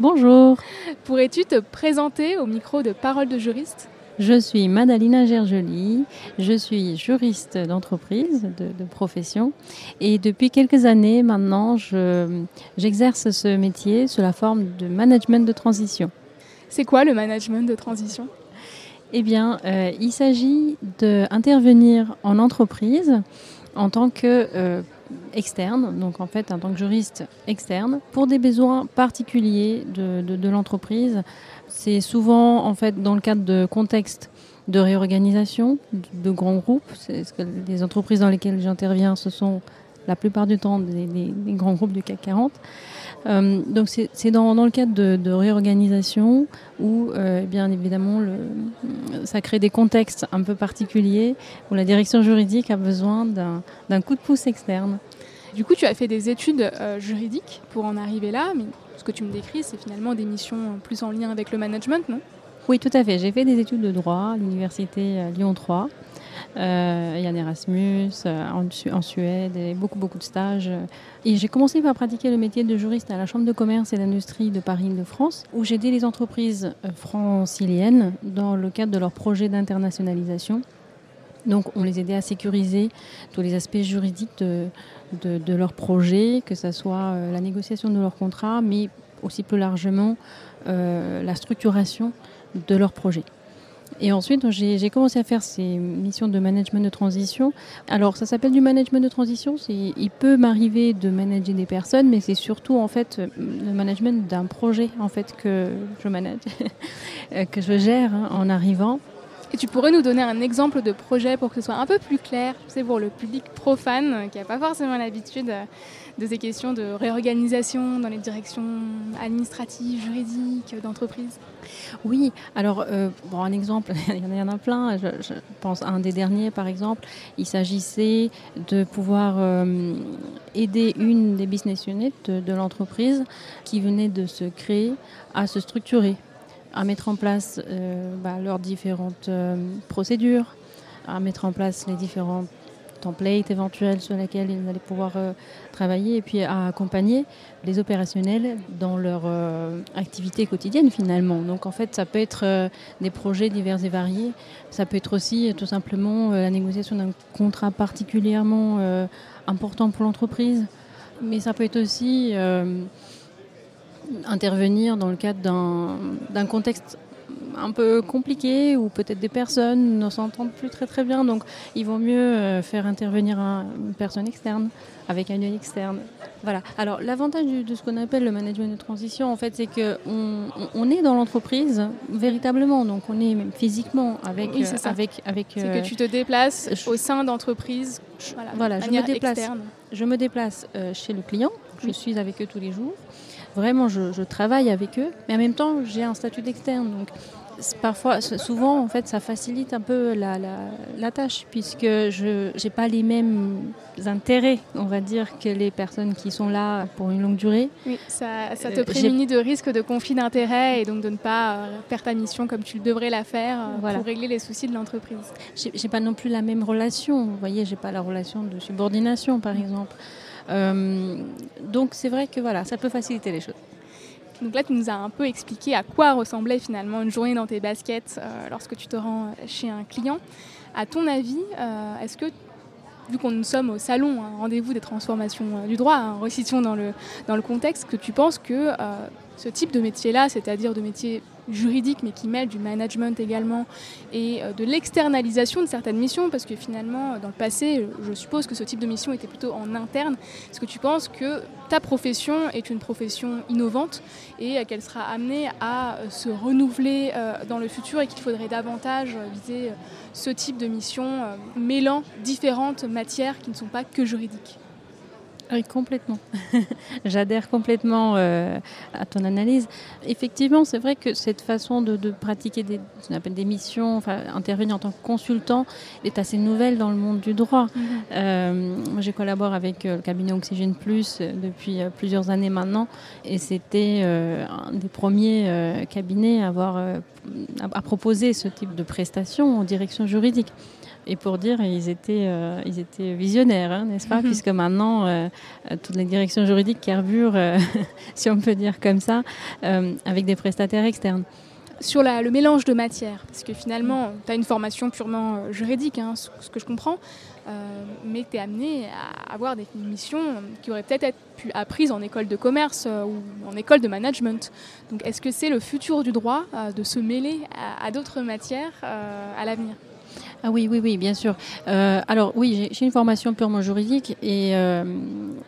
Bonjour. Pourrais-tu te présenter au micro de Parole de juriste? Je suis Madalina Gergely, je suis juriste d'entreprise, de, profession, et depuis quelques années maintenant, j'exerce ce métier sous la forme de management de transition. C'est quoi le management de transition? Eh bien, euh, il s'agit d'intervenir en entreprise en tant que euh, externe, donc en fait en tant que juriste externe, pour des besoins particuliers de, de l'entreprise. C'est souvent en fait dans le cadre de contextes de réorganisation de grands groupes. Les entreprises dans lesquelles j'interviens, ce sont la plupart du temps des, grands groupes du CAC 40. Euh, donc c'est dans, dans, le cadre de, réorganisation où euh, bien évidemment le, ça crée des contextes un peu particuliers où la direction juridique a besoin d'un coup de pouce externe. Du coup, tu as fait des études euh, juridiques pour en arriver là, mais ce que tu me décris, c'est finalement des missions plus en lien avec le management, non? Oui, tout à fait. J'ai fait des études de droit à l'université Lyon 3. Euh, il y a Erasmus euh, en, Suède et beaucoup, beaucoup de stages. Et j'ai commencé par pratiquer le métier de juriste à la Chambre de commerce et d'industrie de Paris-de-France, où j'aidais les entreprises euh, franciliennes dans le cadre de leurs projets d'internationalisation. Donc on les aidait à sécuriser tous les aspects juridiques de, de, leurs projets, que ce soit la négociation de leurs contrats, mais aussi plus largement la structuration de leurs projets. Et ensuite, j'ai commencé à faire ces missions de management de transition. Alors, ça s'appelle du management de transition. Il peut m'arriver de manager des personnes, mais c'est surtout en fait le management d'un projet en fait que je manage, que je gère hein, en arrivant. Et tu pourrais nous donner un exemple de projet pour que ce soit un peu plus clair, c'est pour le public profane qui n'a pas forcément l'habitude de ces questions de réorganisation dans les directions administratives, juridiques, d'entreprise? Oui, alors euh, un exemple, il y en a plein. Je, pense à un des derniers par exemple. Il s'agissait de pouvoir euh, aider une des business units de l'entreprise qui venait de se créer à se structurer à mettre en place euh, bah, leurs différentes euh, procédures, à mettre en place les différents templates éventuels sur lesquels ils allaient pouvoir euh, travailler et puis à accompagner les opérationnels dans leur activité quotidienne finalement. Donc en fait ça peut être des projets divers et variés, ça peut être aussi tout simplement la négociation d'un contrat particulièrement important pour l'entreprise, mais ça peut être aussi intervenir dans le cadre d'un contexte un peu compliqué où peut-être des personnes ne s'entendent plus très très bien. Donc il vaut mieux euh, faire intervenir une personne externe avec un œil externe. Voilà. Alors l'avantage de ce qu'on appelle le management de transition, en fait, c'est qu'on on est dans l'entreprise véritablement. Donc on est même physiquement avec. Oui, c'est avec, avec C'est que euh, tu te déplaces au sein d'entreprise. Voilà, je me déplace. Je me déplace chez le client. Je suis avec eux tous les jours. Vraiment, je, travaille avec eux, mais en même temps, j'ai un statut d'externe. Donc, parfois, souvent, en fait, ça facilite un peu la, la, tâche, puisque je n'ai pas les mêmes intérêts, on va dire, que les personnes qui sont là pour une longue durée. Oui, ça, ça te euh, prémunit de risque de conflit d'intérêts et donc de ne pas euh, perdre ta mission comme tu devrais la faire euh, pour régler les soucis de l'entreprise. J'ai pas non plus la même relation. Vous voyez, j'ai pas la relation de subordination, par exemple. Euh, donc c'est vrai que voilà, ça peut faciliter les choses. Donc là, tu nous as un peu expliqué à quoi ressemblait finalement une journée dans tes baskets euh, lorsque tu te rends chez un client. À ton avis, euh, est-ce que, vu qu'on nous sommes au salon, un rendez-vous des transformations du droit, hein, dans le, dans le contexte, que tu penses que ce type de métier-là, c'est-à-dire de métier juridique, mais qui mêle du management également et de l'externalisation de certaines missions, parce que finalement, dans le passé, je suppose que ce type de mission était plutôt en interne. Est-ce que tu penses que ta profession est une profession innovante et qu'elle sera amenée à se renouveler dans le futur et qu'il faudrait davantage viser ce type de mission mêlant différentes matières qui ne sont pas que juridiques? Oui, complètement. J'adhère complètement euh, à ton analyse. Effectivement, c'est vrai que cette façon de, pratiquer des, ce qu'on appelle des missions, enfin, intervenir en tant que consultant, est assez nouvelle dans le monde du droit. Mhm. Euh, j'ai collaboré avec euh, le cabinet Oxygène Plus depuis plusieurs années maintenant, et c'était un des premiers cabinets à avoir à proposer ce type de prestations en direction juridique. Et pour dire, ils étaient, euh, ils étaient visionnaires, hein, n'est-ce pas mhm. Puisque maintenant, euh, toutes les directions juridiques carburent, euh, si on peut dire comme ça, avec des prestataires externes. Sur le mélange de matières, parce que finalement, tu as une formation purement juridique, hein, ce, que je comprends, mais tu es amené à avoir des missions qui auraient peut-être pu apprises en école de commerce ou en école de management. Donc est-ce que c'est le futur du droit de se mêler à d'autres matières à l'avenir? Ah oui, oui, oui, bien sûr. Euh, alors oui, j'ai une formation purement juridique et, euh,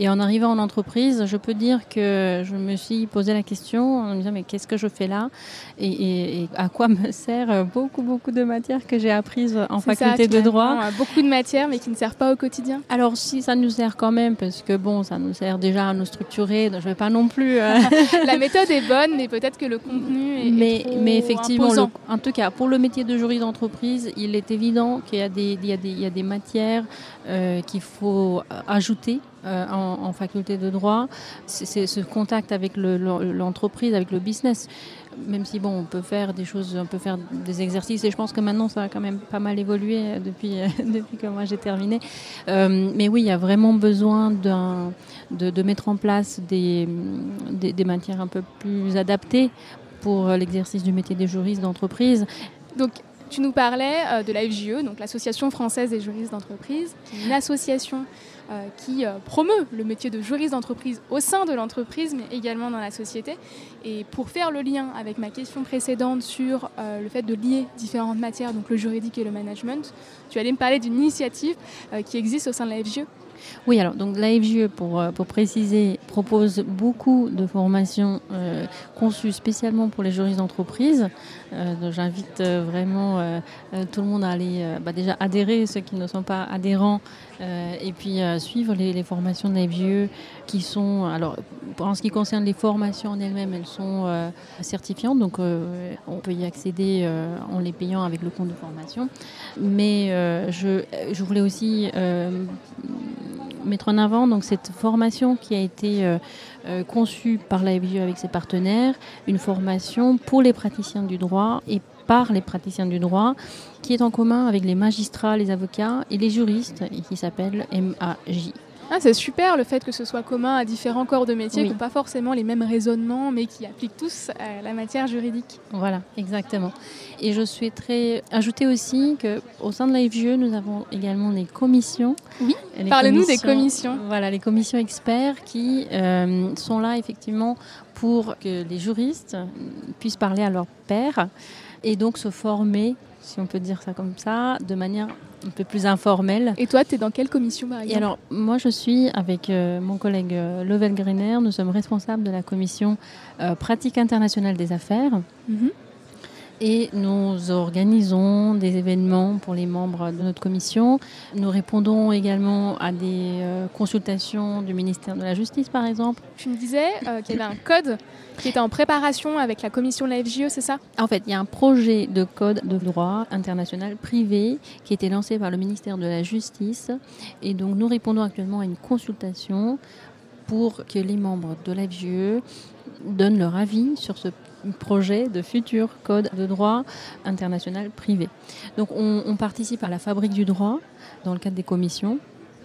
et, en arrivant en entreprise, je peux dire que je me suis posé la question en me disant mais qu'est-ce que je fais là? Et, et, à quoi me sert beaucoup, beaucoup de matières que j'ai apprises en faculté de droit? Beaucoup de matières mais qui ne servent pas au quotidien. Alors si ça nous sert quand même parce que bon, ça nous sert déjà à nous structurer, donc je vais pas non plus. Euh, la méthode est bonne, mais peut-être que le contenu est, mais, trop mais effectivement, en tout cas pour le métier de juriste d'entreprise, il est évident qu'il y, a des, matières euh, qu'il faut ajouter euh, en, faculté de droit. C'est ce contact avec l'entreprise, avec le business. Même si bon, on peut faire des choses, on peut faire des exercices, et je pense que maintenant ça a quand même pas mal évolué euh, depuis, que moi j'ai terminé. mais oui, il y a vraiment besoin de, mettre en place des, des matières un peu plus adaptées pour l'exercice du métier des juristes d'entreprise. Donc tu nous parlais euh, de la FJE, donc l'Association française des juristes d'entreprise, une association euh, qui euh, promeut le métier de juriste d'entreprise au sein de l'entreprise, mais également dans la société. Et pour faire le lien avec ma question précédente sur le fait de lier différentes matières, donc le juridique et le management, tu allais me parler d'une initiative qui existe au sein de la FJE. Oui, alors donc l'AFGE, pour, euh, pour préciser, propose beaucoup de formations euh, conçues spécialement pour les juristes d'entreprise. Euh, J'invite vraiment tout le monde à aller bah, déjà adhérer, ceux qui ne sont pas adhérents, et puis suivre les, les, formations de l'AFGE qui sont, alors en ce qui concerne les formations en elles-mêmes, elles sont certifiantes, donc on peut y accéder en les payant avec le compte de formation. Mais je, je voulais aussi mettre en avant donc cette formation qui a été euh, euh, conçue par la avec ses partenaires, une formation pour les praticiens du droit et par les praticiens du droit, qui est en commun avec les magistrats, les avocats et les juristes, et qui s'appelle MAJ. Ah, c'est super le fait que ce soit commun à différents corps de métier qui n'ont pas forcément les mêmes raisonnements, mais qui appliquent tous euh, la matière juridique. Voilà, exactement. Et je souhaiterais ajouter aussi qu'au sein de l'AFGE, nous avons également des commissions. Oui, parlez-nous des commissions. Voilà, les commissions experts qui euh, sont là effectivement pour que les juristes puissent parler à leurs pairs et donc se former si on peut dire ça comme ça, de manière un peu plus informelle. Et toi, tu es dans quelle commission, Et alors, moi, je suis avec euh, mon collègue euh, Griner. Nous sommes responsables de la commission euh, pratique internationale des affaires. Mhm. Et nous organisons des événements pour les membres de notre commission. Nous répondons également à des euh, consultations du ministère de la Justice, par exemple. Tu me disais euh, qu'il y avait un code qui était en préparation avec la commission de la FGE, c'est ça? En fait, il y a un projet de code de droit international privé qui a été lancé par le ministère de la Justice. Et donc, nous répondons actuellement à une consultation pour que les membres de la FGE donnent leur avis sur ce projet de futur code de droit international privé. Donc on, participe à la fabrique du droit dans le cadre des commissions.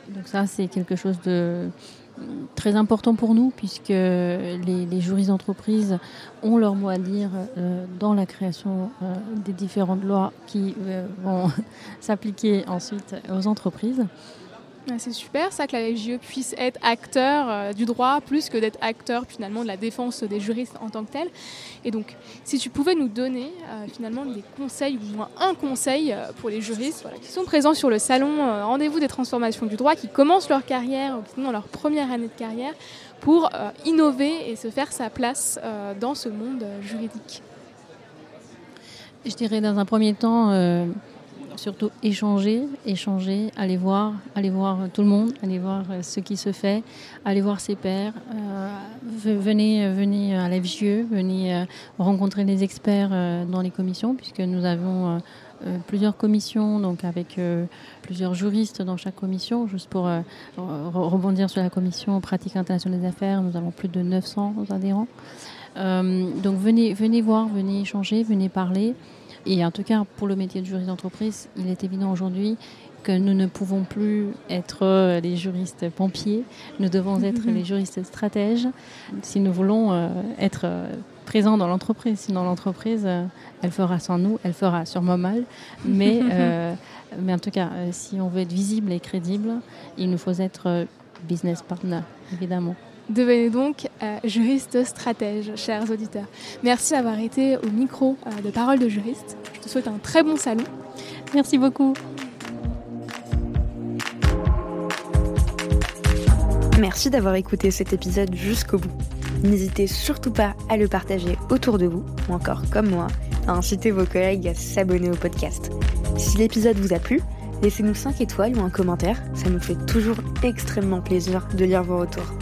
Donc ça c'est quelque chose de très important pour nous puisque les, juristes d'entreprise ont leur mot à dire euh, dans la création euh, des différentes lois qui euh, vont s'appliquer ensuite aux entreprises. C'est super ça que la LGE puisse être acteur euh, du droit plus que d'être acteur finalement de la défense des juristes en tant que tel. Et donc, si tu pouvais nous donner euh, finalement des conseils, ou moins un conseil euh, pour les juristes qui sont présents sur le salon Rendez-vous des transformations du droit, qui commencent leur carrière ou qui sont dans leur première année de carrière, pour innover et se faire sa place dans ce monde juridique? Je dirais dans un premier temps surtout échanger, échanger, aller voir, aller voir tout le monde, aller voir euh, ce qui se fait, aller voir ses pairs. Euh, venez, venez à l'FGE, venez euh, rencontrer les experts dans les commissions, puisque nous avons plusieurs commissions, donc avec plusieurs juristes dans chaque commission. Juste pour rebondir sur la commission pratique internationale des affaires, nous avons plus de 900 adhérents. donc venez, venez voir, venez échanger, venez parler. Et en tout cas, pour le métier de juriste d'entreprise, il est évident aujourd'hui que nous ne pouvons plus être euh, les juristes pompiers, nous devons être les juristes stratèges si nous voulons euh, être euh, présents dans l'entreprise. Sinon, l'entreprise, elle fera sans nous, elle fera sûrement mal. Mais, mais en tout cas, si on veut être visible et crédible, il nous faut être business partner, évidemment. Devenez donc euh, juriste stratège, chers auditeurs. Merci d'avoir été au micro euh, de Parole de juriste. Je te souhaite un très bon salon. Merci beaucoup. Merci d'avoir écouté cet épisode jusqu'au bout. N'hésitez surtout pas à le partager autour de vous, ou encore comme moi, à inciter vos collègues à s'abonner au podcast. Si l'épisode vous a plu, laissez-nous 5 étoiles ou un commentaire, ça nous fait toujours extrêmement plaisir de lire vos retours.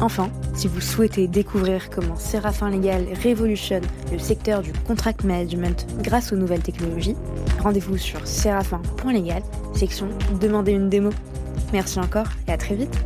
Enfin, si vous souhaitez découvrir comment Séraphin Légal révolutionne le secteur du contract management grâce aux nouvelles technologies, rendez-vous sur séraphin.légal, section Demandez une démo. Merci encore et à très vite